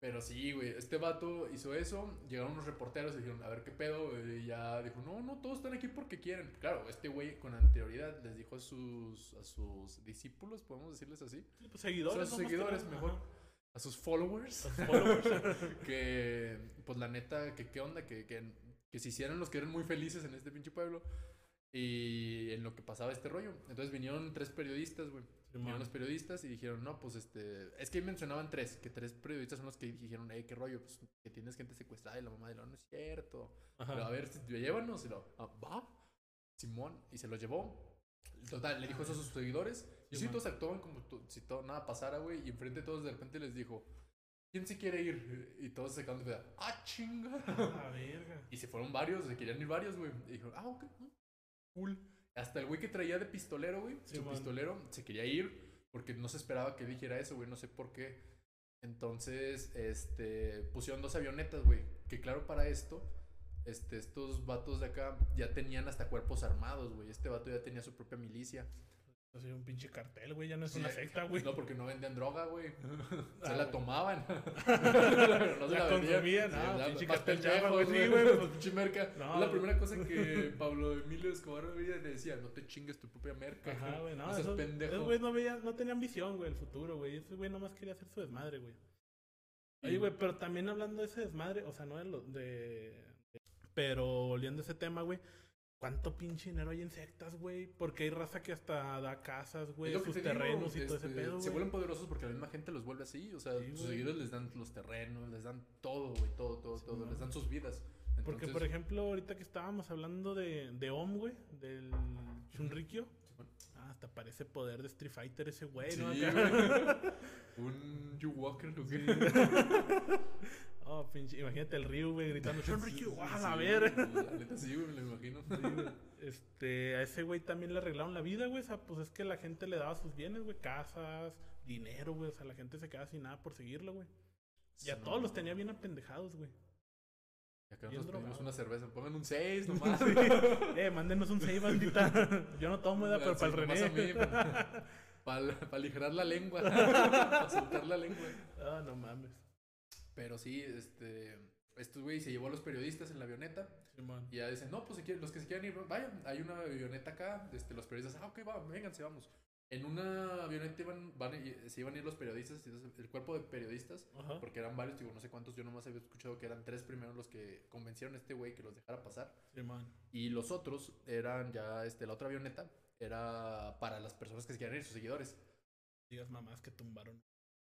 Pero sí, güey, este vato hizo eso, llegaron unos reporteros y dijeron, a ver qué pedo, y ya dijo, no, no, todos están aquí porque quieren. Claro, este güey con anterioridad les dijo a sus, a sus discípulos, podemos decirles así, Sí, pues seguidores. O sea, sus. Más que seguidores, mejor. Ajá. a sus followers, Los followers. que, pues la neta, que qué onda, que, que, que se hicieran los que eran muy felices en este pinche pueblo y en lo que pasaba este rollo. Entonces vinieron tres periodistas, güey. Vinieron los periodistas y dijeron, no, pues este. Es que mencionaban tres, que tres periodistas son los que dijeron, hey, qué rollo, pues que tienes gente secuestrada y la mamá de lo no es cierto. Ajá. Pero a ver, si- llévanos. Y lo, "Ah, va. Simón. Y se los llevó. Total, le dijo eso a sus seguidores. Y sí, todos actuaban como si todo, nada pasara, güey. Y enfrente de todos de repente les dijo, ¿quién se quiere ir? Y todos se quedaron de pedo, ¡ah, chinga! A verga. Y se fueron varios, se querían ir varios, güey. Y dijo, ah, ok, mm, cool. Hasta el güey que traía de pistolero, güey, Sí, su man. pistolero, se quería ir porque no se esperaba que dijera eso, güey, no sé por qué. Entonces, este, pusieron dos avionetas, güey. Que claro, para esto, este, estos vatos de acá ya tenían hasta cuerpos armados, güey. Este vato ya tenía su propia milicia. Así un pinche cartel, güey. Ya no es Sí, una secta, güey. No, porque no vendían droga, güey. Se Ah, la tomaban. Pero no se La consumían, Sí, ah, ya, pinche cartel chafa, güey. Sí, güey, pues. Pinche merca. No, la primera cosa que Pablo Emilio Escobar le decía, no te chingues tu propia merca. Ajá, güey. No, seas esos, pendejo. esos güeyes no, no tenían visión, güey, el futuro, güey. Ese güey nomás quería hacer su desmadre, güey. Oye, güey, pero también hablando de ese desmadre, o sea, no de lo de- Pero volviendo a ese tema, güey. ¿Cuánto pinche dinero hay en sectas, güey? Porque hay raza que hasta da casas, güey, sus te digo, terrenos y todo ese este, pedo, Se vuelven poderosos porque la misma gente los vuelve así. O sea, Sí, sus seguidores les dan los terrenos, les dan todo, güey, todo, todo, Sí, todo. Les dan sus vidas. Porque, por ejemplo, ahorita que estábamos hablando de, de Om, güey, del Shunrikyo, ah, hasta parece poder de Street Fighter ese güey, Sí, ¿no? Acá. Un You Walker, ¿o qué? Oh, pinche, imagínate el Ryu, güey, gritando Sí, ¡ah, sí, la verga! La neta sí, güey, me lo imagino. Sí, güey. Este, a ese güey también le arreglaron la vida, güey. O sea, pues es que la gente le daba sus bienes, güey, casas, dinero, güey. O sea, la gente se quedaba sin nada por seguirlo, güey. Y a Sí, todos no. los tenía bien apendejados, güey. Y acá nos pedimos una cerveza. Pongan un 6 nomás. Eh, mándenos un save, bandita. Yo no tomo, ¿verdad? pero Sí, para el a René. para, para, para aligerar la lengua. para soltar la lengua. Ah, no mames. Pero sí, este. Estos güey se llevó a los periodistas en la avioneta. Simón. Y ya dicen, no, pues si quieren, los que se quieran ir, vayan, hay una avioneta acá. Este, los periodistas, ah, ok, va, vénganse, vamos. En una avioneta iban, van, ir- se iban a ir los periodistas, el cuerpo de periodistas, Ajá. porque eran varios, digo, no sé cuántos, yo nomás había escuchado que eran tres primeros los que convencieron a este güey que los dejara pasar. Simón. Y los otros eran ya, este, la otra avioneta era para las personas que se querían ir, sus seguidores. Digas mamás que tumbaron.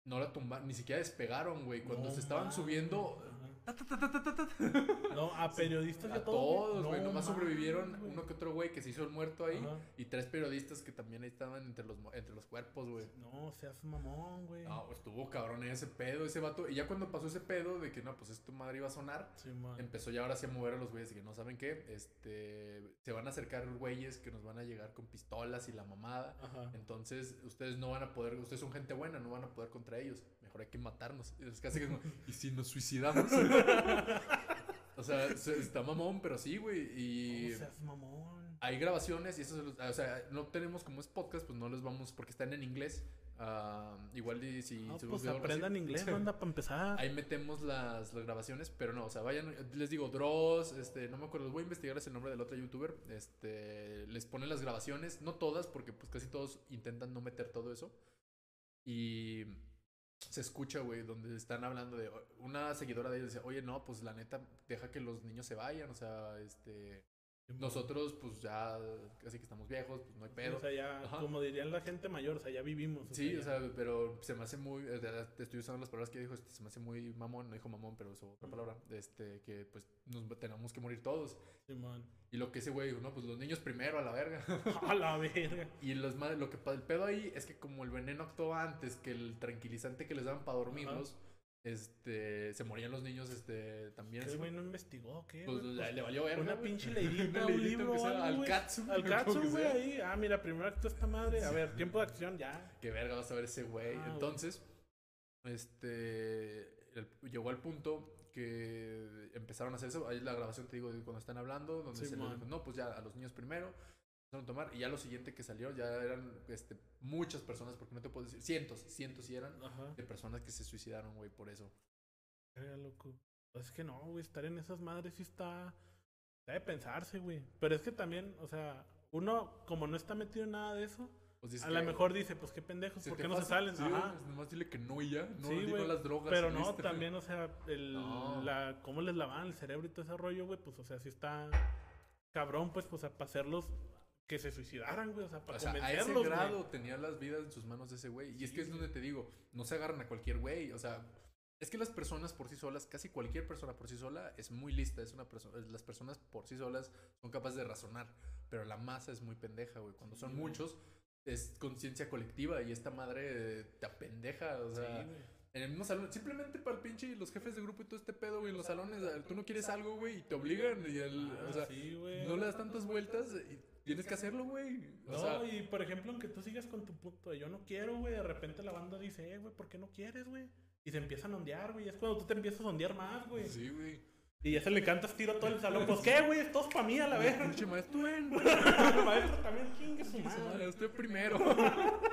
No la tumbaron, ni siquiera despegaron, güey. Cuando No se estaban subiendo. No, a periodistas y a a todos. todos, güey. No nomás sobrevivieron güey. uno que otro güey que se hizo el muerto ahí. Ajá. Y tres periodistas que también ahí estaban entre los, entre los cuerpos, güey. No, seas mamón, güey. No, estuvo cabrón ese pedo, ese vato. Y ya cuando pasó ese pedo de que no, pues esto madre iba a sonar, empezó ya ahora sí a mover a los güeyes y que no saben qué. Este, se van a acercar güeyes que nos van a llegar con pistolas y la mamada. Ajá. Entonces, ustedes no van a poder, ustedes son gente buena, no van a poder contra ellos. Mejor hay que matarnos. Y es casi como, ¿y si nos suicidamos? o sea, se- está mamón, pero sí, güey. Y seas mamón. hay grabaciones y eso, o sea, no tenemos como es podcast, pues no les vamos, porque están en inglés. Ah, igual y si No, se pues aprendan inglés, banda, para empezar. Ahí metemos las, las grabaciones, pero no, o sea, vayan, les digo, Dross, este, no me acuerdo, voy a investigar ese nombre del otro youtuber, este, les ponen las grabaciones, no todas, porque pues casi todos intentan no meter todo eso, y se escucha, güey, donde están hablando de, una seguidora de ellos dice, oye, no, pues la neta, deja que los niños se vayan, o sea, este, nosotros, pues ya, casi que estamos viejos, pues no hay pedo. O sea, ya, Ajá. como dirían la gente mayor, o sea, ya vivimos. Sí, o ya- sea, pero se me hace muy. eh, Te estoy usando las palabras que dijo, este, se me hace muy mamón, no dijo mamón, pero usó otra palabra. Este, que pues nos tenemos que morir todos. Simón. Y lo que ese güey dijo, no, pues los niños primero a la verga. A la verga. y los lo que el pedo ahí es que como el veneno actuaba antes que el tranquilizante que les daban para dormirlos, este, se morían los niños, este, también. El güey no investigó, ¿qué? pues, le- Pues, le valió verga. una pinche leidita, un libro, al. Katsu. Al Katsu, güey, ahí. Ah, mira, primer acto esta madre. A ver, tiempo de acción, ya. qué verga vas a ver ese güey. Ah, güey. Entonces, este, el- llegó al punto que empezaron a hacer eso. Ahí la grabación, te digo, cuando están hablando, donde Sí, se les dijo, no, pues ya a los niños primero. Empezaron a tomar, y ya lo siguiente que salió ya eran este, muchas personas, porque no te puedo decir, cientos, cientos y eran Ajá. de personas que se suicidaron, güey, por eso. Loco. Pues es que no, güey, estar en esas madres sí está. Está de pensarse, güey. Pero es que también, o sea, uno, como no está metido en nada de eso, O sea, es A lo mejor dice, pues qué pendejos, ¿por qué no se salen? sí, Ajá. nomás dile que no y ya. No, Sí, di no güey, las drogas. Pero no, listo. también, o sea, el, No. la, cómo les lavaban el cerebro y todo ese rollo, güey, pues, o sea, sí está cabrón, pues, pues, para hacerlos que se suicidaran, güey, o sea, para O sea, a ese convencerlos, güey. grado tenía las vidas en sus manos ese güey. Y es que es donde te digo, no se agarran a cualquier güey. O sea, es que las personas por sí solas, casi cualquier persona por sí sola es muy lista. Es una persona, las personas por sí solas son capaces de razonar. Pero la masa es muy pendeja, güey. Cuando son Sí, muchos, es conciencia colectiva y esta madre te apendeja. O sea, Sí. En el mismo salón, simplemente para el pinche los jefes de grupo y todo este pedo, güey, en los salones, tú no quieres algo, güey, y te obligan. Y el, Ah, o sea, sí, güey. no le das tantas vueltas y tienes que hacerlo, güey. O No, sea, y por ejemplo, aunque tú sigas con tu punto de yo no quiero, güey, de repente la banda dice, eh, güey, ¿por qué no quieres, güey? Y se empiezan a ondear, güey. Es cuando tú te empiezas a ondear más, güey. sí, güey. Y ya se le cantas tiro todo el salón. Pues, ¿qué, güey? Esto es para mí, a la vez. Pinche maestro, maestro también, chingue su madre, usted primero.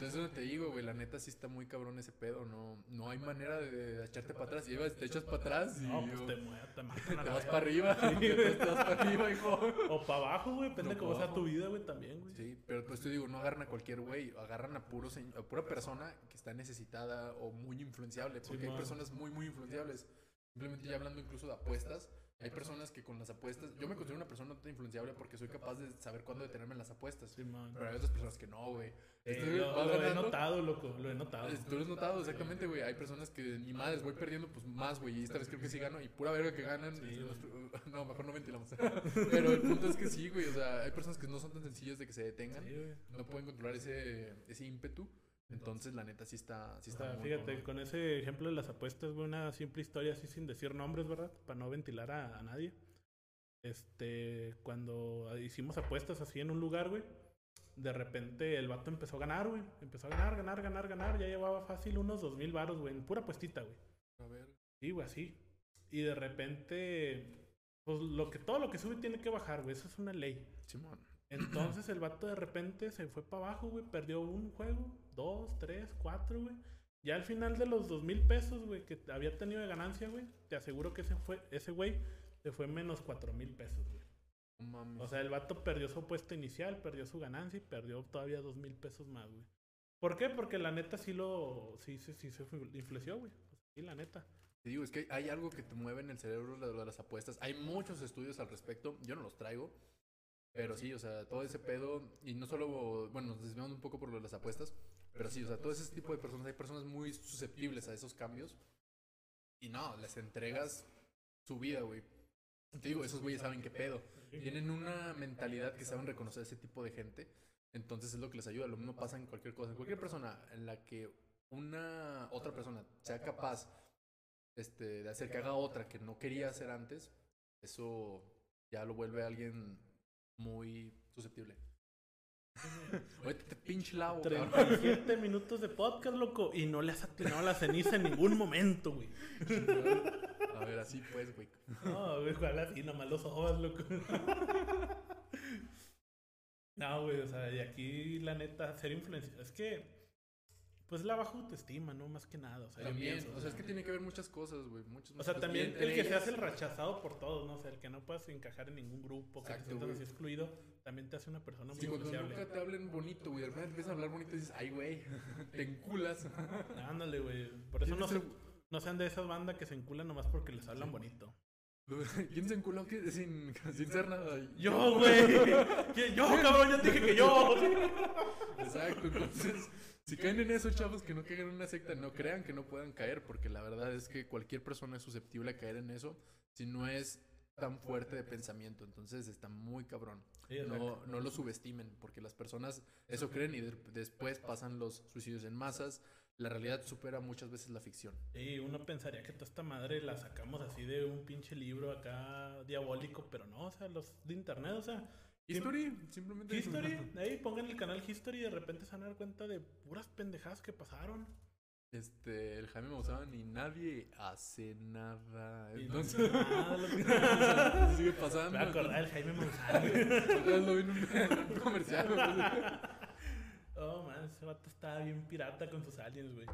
Entonces, donde te digo, güey, la neta sí está muy cabrón ese pedo. No, no hay manera de echarte para atrás. Llevas, te echas para atrás y No, pues te, mueres, te matan a te vas para arriba. te, vas para arriba, hijo. O para abajo, güey. Depende No, cómo sea tu vida, güey, también, güey. Sí, pero pues te digo, no agarran a cualquier güey, agarran a, puro a pura persona que está necesitada o muy influenciable, porque hay personas muy, muy influenciables. Simplemente ya hablando incluso de apuestas, hay personas que con las apuestas, yo me considero una persona no tan influenciable porque soy capaz de saber cuándo detenerme en las apuestas. Sí, man. Pero hay otras personas que no, güey. Eh, lo, he notado, loco. Lo he notado. Tú lo has notado, exactamente, güey. Hay personas que ni madres voy perdiendo, pues más, güey. Y esta vez creo que sí gano. Y pura verga que ganan. Sí, no, mejor no ventilamos. Pero el punto es que sí, güey. O sea, hay personas que no son tan sencillas de que se detengan. Sí. No pueden controlar ese, ese ímpetu. Entonces, la neta, sí está, sí O está sea, fíjate, con ese ejemplo de las apuestas, güey, una simple historia así sin decir nombres, ¿verdad? Para no ventilar a, a nadie. Este, cuando hicimos apuestas así en un lugar, güey, de repente el vato empezó a ganar, güey. Empezó a ganar, ganar, ganar, ganar. Ya llevaba fácil unos dos mil baros, güey, en pura apuestita, güey. A ver. Sí, güey, así. Y de repente, pues lo que, todo lo que sube tiene que bajar, güey. Eso es una ley. Simón. Entonces el vato de repente se fue para abajo, güey. Perdió un juego, dos, tres, cuatro, güey. Ya al final de los dos mil pesos, güey, que había tenido de ganancia, güey, te aseguro que ese fue, ese güey se fue menos cuatro mil pesos, güey. Mames. O sea, el vato perdió su apuesta inicial, perdió su ganancia y perdió todavía dos mil pesos más, güey. ¿Por qué? Porque la neta sí lo, sí, sí, sí se influenció, güey. Sí, la neta. Te digo, es que hay algo que te mueve en el cerebro lo de las apuestas. Hay muchos estudios al respecto. Yo no los traigo. Pero sí, o sea, todo ese pedo. Y no solo. Bueno, nos desviamos un poco por lo de las apuestas. Pero sí, o sea, todo ese tipo de personas. Hay personas muy susceptibles a esos cambios. Y no, les entregas su vida, güey. Te digo, esos güeyes saben qué pedo. Tienen una mentalidad que saben reconocer ese tipo de gente. Entonces es lo que les ayuda. Lo mismo pasa en cualquier cosa. Cualquier persona en la que una otra persona sea capaz este, de hacer que haga otra que no quería hacer antes, eso ya lo vuelve a alguien muy susceptible. Oye, te pinche lavo, cabrón. 37 minutos de podcast, loco. Y no le has atinado la ceniza en ningún momento, güey. A ver, así pues, güey. No, güey, ojalá así, nomás los ojos, loco. No, güey, o sea, y aquí la neta, ser influencia. Es que, pues la baja autoestima, ¿no? Más que nada. O sea, También, pienso, o sea, es que tiene que ver muchas cosas, güey. Muchas, O sea, también el que se hace el rechazado por todos, ¿no? O sea, el que no puedas encajar en ningún grupo, que te Exacto, sientas así excluido, también te hace una persona muy Sí, cuando influenciable. nunca te hablen bonito, güey. De repente empiezan a hablar bonito y dices, ay, güey, te enculas. Ándale, güey. Por eso ¿Quién no, se- no sean de esas bandas que se enculan nomás porque les hablan bonito. ¿Quién se enculó que- sin, sin ser nada? Yo, güey. Yo, cabrón, ya te dije que yo. Exacto, entonces, si caen en eso, chavos, que no caigan en una secta, no crean que no puedan caer, porque la verdad es que cualquier persona es susceptible a caer en eso si no es tan fuerte de pensamiento, entonces está muy cabrón. No, no lo subestimen, porque las personas eso creen y de- después pasan los suicidios en masas. La realidad supera muchas veces la ficción. Y uno pensaría que toda esta madre la sacamos así de un pinche libro acá diabólico, pero no, o sea, los de internet, o sea, History, simplemente. History, ahí pongan el canal History y de repente se van a dar cuenta de puras pendejadas que pasaron. Este, el Jaime Maussan y nadie hace nada. Y Entonces, nada, lo que- eso sigue pasando. Me a acordar del Jaime Maussan. Lo vi en un, en un comercial, güey. Oh, man, ese vato estaba bien pirata con sus aliens, güey.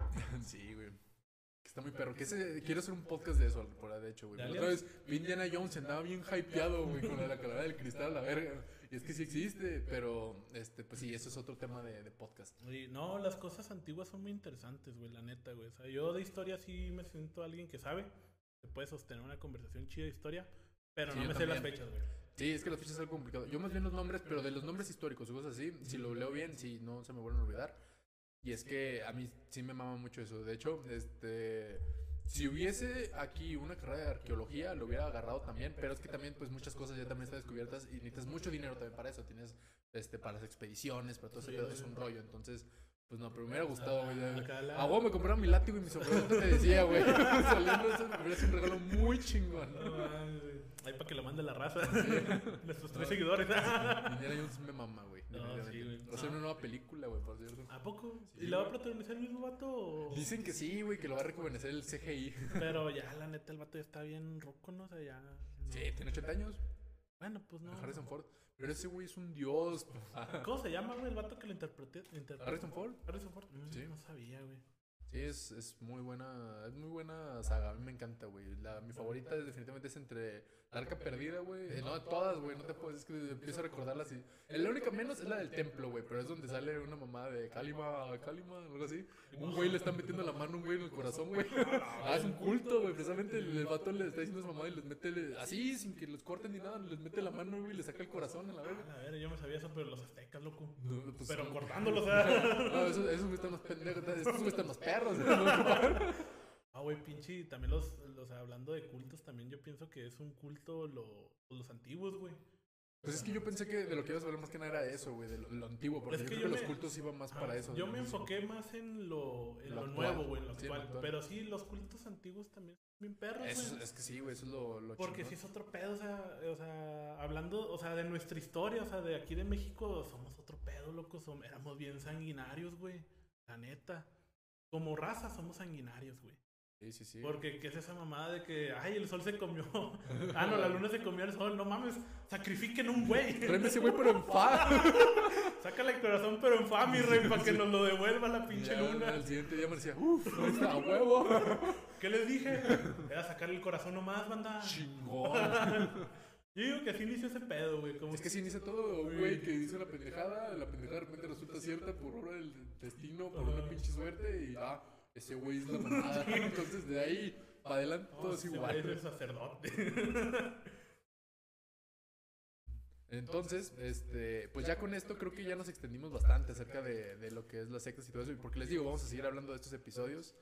Sí, güey. Que Está muy perro. Que ese, quiero hacer un podcast de eso, por de hecho, güey. ¿De La Otra vez, vi Indiana Jones andaba bien hypeado, güey, con la calavera del cristal, la verga. Y es que sí existe, pero este, pues sí, eso es otro tema de, de podcast. No, las cosas antiguas son muy interesantes, güey, la neta, güey. O sea, yo de historia sí me siento alguien que sabe. Se puede sostener una conversación chida de historia, pero Sí, no me sé las fechas, güey. Sí, es que las fechas es algo complicado. Yo más bien los nombres, pero de los nombres históricos cosas así, si lo leo bien, si no se me vuelven a olvidar. Y es que a mí sí me mama mucho eso. De hecho, este, si hubiese aquí una carrera de arqueología, lo hubiera agarrado también, pero es que también pues muchas cosas ya también están descubiertas y necesitas mucho dinero también para eso. Tienes este para las expediciones, para todo ese Sí, pedo, sí, es un rollo. Entonces, pues no, pero me hubiera gustado, güey. La- me compraron mi látigo y mi sombrero, te decía, güey. Saliendo eso, me sido un regalo muy chingón. No. Ahí para que lo mande la raza. Nuestros tres seguidores. Indiana Jones me mama, güey. No, definitivamente. sí, güey. Va a ser una nueva película, güey, por cierto. ¿A poco? Sí, ¿Y la va a protagonizar el mismo vato? o- Dicen que sí, güey, que lo va a rejuvenecer el CGI. Pero ya, la neta, el vato ya está bien roco, ¿no? O sea, ya. no. Sí, tiene 80 años. Bueno, pues no. Harrison Ford. Pero ese güey es un dios. ¿Cómo se llama, güey, el vato que lo interpreté? interpretó? Harrison Ford. Harrison Ford. Mm, Sí. No sabía, güey. Sí, es, es muy buena, es muy buena saga, a mí me encanta, güey. La, mi favorita es, definitivamente es entre La Arca Perdida, güey. Eh, no, todas, güey, no te puedo, es que empiezo a recordarlas y... La única menos es la del templo, güey, pero es donde sale una mamá de Kalima, Kalima, algo así. Un güey le está metiendo la mano un güey en el corazón, güey. Ah, es un culto, güey, precisamente el, el vato le está diciendo a su mamá y les mete, le- así, sin que los corten ni nada, les mete la mano, güey, y le saca el corazón a la verga. A ver, yo me sabía eso, pero los aztecas, loco. No, pues, Pero no. cortándolos, o sea. No, esos, esos güey están los pendejos, estos güey están los perros. ¿No? Ah, güey, pinche. También los, los. Hablando de cultos, también yo pienso que es un culto lo, los antiguos, güey. Pues es que yo pensé que de lo que ibas a hablar más que nada era eso, güey, de lo, lo antiguo, porque Es yo creo yo que los cultos iban más para eso. Yo me lo- enfoqué más en lo, en Lo lo, actual. nuevo, güey, en lo Sí, actual. Pero sí, los cultos antiguos también son bien perros, Eso, güey. es que sí, güey, eso es lo, lo Porque chingón. si es otro pedo, o sea, o sea, hablando, o sea, de nuestra historia, o sea, de aquí de México, somos otro pedo, loco, som- éramos bien sanguinarios, güey, la neta. Como raza somos sanguinarios, güey. Sí, sí, sí. Porque, ¿qué es esa mamada de que, ay, el sol se comió? ah, no, la luna se comió el sol, no mames, sacrifiquen un güey. Tráeme ese güey, pero en fa. Sácale el corazón, pero en fa, mi rey, para que nos lo devuelva la pinche Ya, luna. Al siguiente día me decía, uff, ahí está, a huevo. ¿Qué les dije? Era sacarle el corazón nomás, banda. Chingón. Yo digo que así inició ese pedo, güey. Como Es que si inicia todo, güey que dice una pendejada, la pendejada de repente resulta cierta por obra del destino, por una pinche suerte, y ah, ese güey es la mamada. Entonces de ahí para adelante todo es igual. Es el sacerdote. Entonces, este, pues ya con esto creo que ya nos extendimos bastante acerca de, de lo que es las sectas y todo eso. Y porque les digo, vamos a seguir hablando de estos episodios.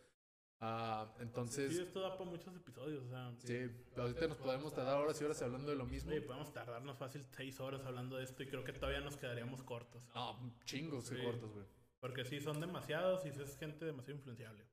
Ah, Sí, entonces, esto da para muchos episodios, o sea. sí, ahorita nos podemos tardar horas y horas hablando de lo mismo. Oye, podemos tardarnos fácil seis horas hablando de esto y creo que todavía nos quedaríamos cortos. No, chingos de Sí. cortos, güey. Porque sí, son demasiados y es gente demasiado influenciable.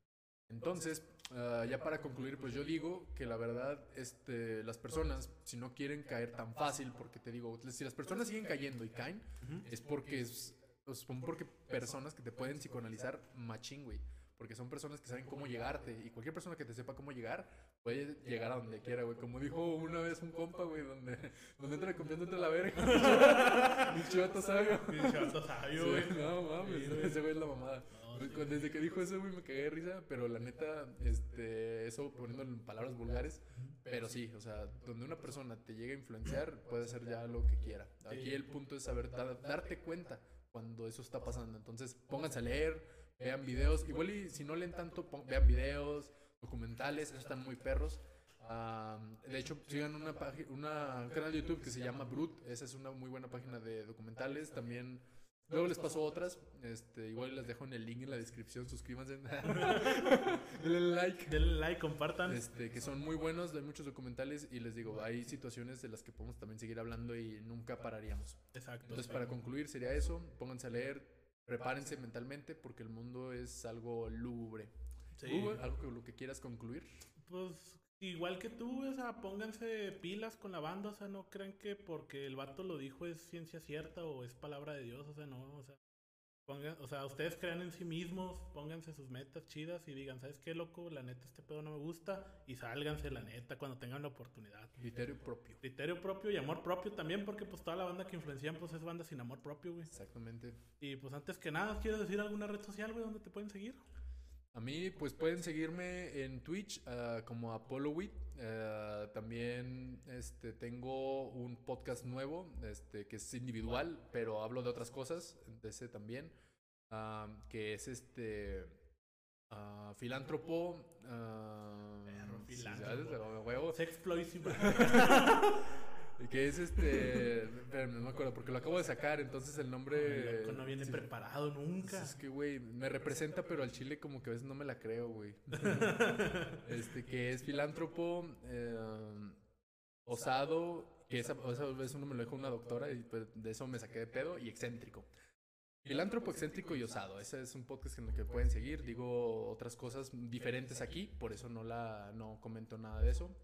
Entonces, ah, ya para concluir, pues yo digo que la verdad, este, las personas, si no quieren caer tan fácil, porque te digo, si las personas siguen cayendo y caen, es porque es, pues, son porque personas que te pueden psicoanalizar machín, güey. Porque son personas que saben cómo llegarte. Y cualquier persona que te sepa cómo llegar, puede llegar a donde quiera, güey. Como dijo una vez un compa, güey, donde, donde entra confiando entre la verga. Mi chivato sabio. Pinche vato sabio, Sí, güey. no mames, Sí, ese güey es la mamada. No, sí. Desde que dijo eso, güey, me cagué de risa, pero la neta, este, eso poniéndolo en palabras vulgares, pero sí, o sea, donde una persona te llega a influenciar, puede hacer ya lo que quiera. Aquí Sí. el punto es saber dar- darte cuenta cuando eso está pasando. Entonces, pónganse a leer, vean videos, igual y si no leen tanto, vean videos, documentales, esos están muy perros. Ah, de hecho, sigan una página, una, un canal de YouTube que se llama Brut. Esa es una muy buena página de documentales. También, luego les paso otras. Este, igual les dejo en el link en la descripción. Suscríbanse. Denle like. Denle like, compartan. Este, que son muy buenos, hay muchos documentales y les digo, hay situaciones de las que podemos también seguir hablando y nunca pararíamos. Exacto. Entonces, para concluir, sería eso. Pónganse a leer, prepárense mentalmente porque el mundo es algo lúgubre. Sí. Algo que lo que quieras concluir. Pues igual que tú, o sea, pónganse pilas con la banda, o sea, no crean que porque el vato lo dijo es ciencia cierta o es palabra de Dios, o sea, no, o sea, pongan, o sea, ustedes crean en sí mismos, pónganse sus metas chidas y digan, ¿sabes qué, loco? La neta, este pedo no me gusta y sálganse, la neta, cuando tengan la oportunidad. Criterio propio. Criterio propio y amor propio también, porque pues toda la banda que influencian, pues es banda sin amor propio, güey. Exactamente. Y pues antes que nada, ¿quieres decir alguna red social, güey, donde te pueden seguir? A mí, pues pueden seguirme en Twitch uh, como ApolloWit. Uh, también este, tengo un podcast nuevo este, que es individual, pero hablo de otras cosas, de ese también, uh, que es este filántropo. Perro, filántropo. Sí. Que es este. no me acuerdo, porque lo acabo de sacar, entonces el nombre. no viene preparado nunca. Es que, güey, me representa, pero al chile como que a veces no me la creo, güey. este, que es filántropo, eh, osado, que esa, esa vez uno me lo dijo una doctora y pues, de eso me saqué de pedo, y excéntrico. Filántropo, excéntrico y osado. Ese es un podcast en el que pueden seguir. Digo otras cosas diferentes aquí, por eso no la no comento nada de eso.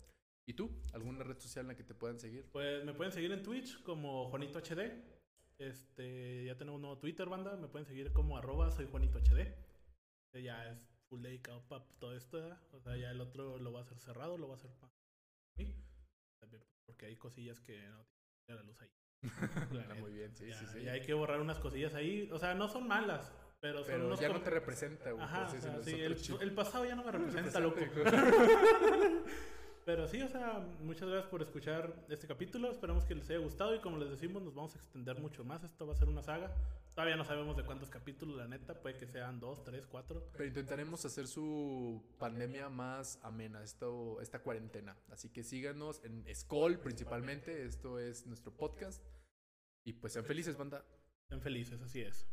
¿Y tú? ¿Alguna red social en la que te puedan seguir? Pues me pueden seguir en Twitch como Juanito HD. Este, ya tenemos un nuevo Twitter, banda. Me pueden seguir como arroba soy Juanito HD. Este ya es full dedicado para todo esto. O sea, ya el otro lo va a hacer cerrado, lo va a hacer para mí. Porque hay cosillas que no tienen la luz ahí. Muy bien, sí, sí, sí. Y hay que borrar unas cosillas ahí. O sea, no son malas, pero, son pero ya no te representa, güey. Ajá, sí, el, el, pasado ya no me representa, loco. Pero sí, o sea, muchas gracias por escuchar este capítulo. Esperamos que les haya gustado y como les decimos, nos vamos a extender mucho más. Esto va a ser una saga. Todavía no sabemos de cuántos capítulos, la neta. Puede que sean dos, tres, cuatro. Pero intentaremos hacer su pandemia más amena, esto, esta cuarentena. Así que síganos en Skoll principalmente. Esto es nuestro podcast. Y pues sean felices, banda. Sean felices, así es.